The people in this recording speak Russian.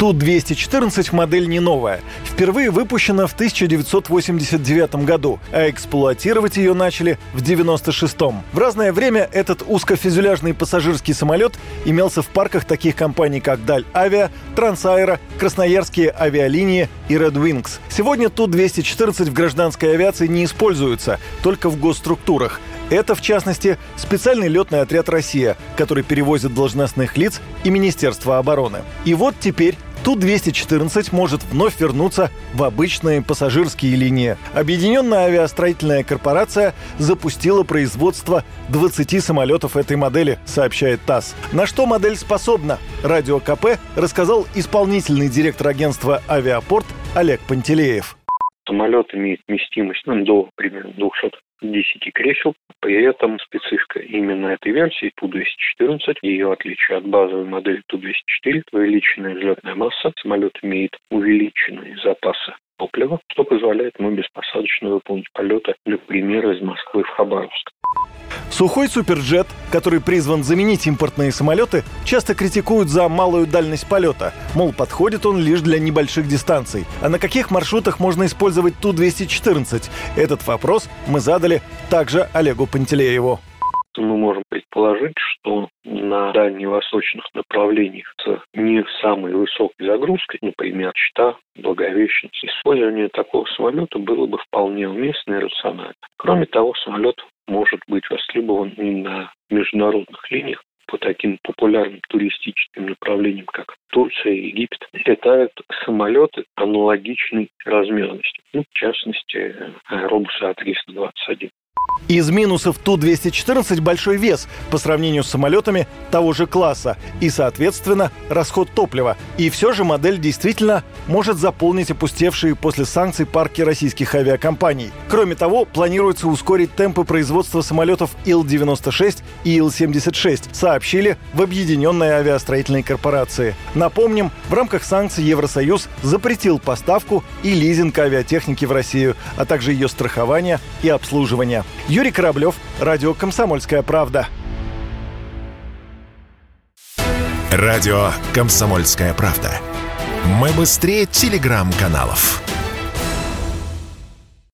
Ту-214 модель не новая. Впервые выпущена в 1989 году, а эксплуатировать ее начали в 96-м. В разное время этот узкофюзеляжный пассажирский самолет имелся в парках таких компаний, как Даль Авиа, Трансаэро, Красноярские авиалинии и Red Wings. Сегодня Ту-214 в гражданской авиации не используется, только в госструктурах. Это, в частности, специальный летный отряд «Россия», который перевозит должностных лиц и Министерство обороны. И вот теперь Ту-214 может вновь вернуться в обычные пассажирские линии. Объединенная авиастроительная корпорация запустила производство 20 самолетов этой модели, сообщает ТАСС. На что модель способна? Радио КП рассказал исполнительный директор агентства «Авиапорт» Олег Пантелеев. Самолет имеет вместимость ну, до примерно 200 10 кресел. При этом специфика именно этой версии Ту-214, ее отличие от базовой модели Ту-204, увеличенная взлетная масса, самолет имеет увеличенные запасы топлива, что позволяет ему беспосадочно выполнить полеты, например, из Москвы в Хабаровск. Сухой суперджет, который призван заменить импортные самолеты, часто критикуют за малую дальность полета. Мол, подходит он лишь для небольших дистанций. А на каких маршрутах можно использовать Ту-214? Этот вопрос мы задали также Олегу Пантелееву мы можем предположить, что на дальневосточных направлениях с не самой высокой загрузкой, например, Чита, Благовещенск, использование такого самолета было бы вполне уместно и рационально. Кроме того, самолет может быть востребован и на международных линиях по таким популярным туристическим направлениям, как Турция и Египет, летают самолеты аналогичной размерности, ну, в частности, аэробусы А321. Из минусов Ту-214 большой вес по сравнению с самолетами того же класса и, соответственно, расход топлива. И все же модель действительно может заполнить опустевшие после санкций парки российских авиакомпаний. Кроме того, планируется ускорить темпы производства самолетов Ил-96 и Ил-76, сообщили в Объединенной авиастроительной корпорации. Напомним, в рамках санкций Евросоюз запретил поставку и лизинг авиатехники в Россию, а также ее страхование и обслуживание. Юрий Кораблев, Радио «Комсомольская правда». Радио «Комсомольская правда». Мы быстрее телеграм-каналов.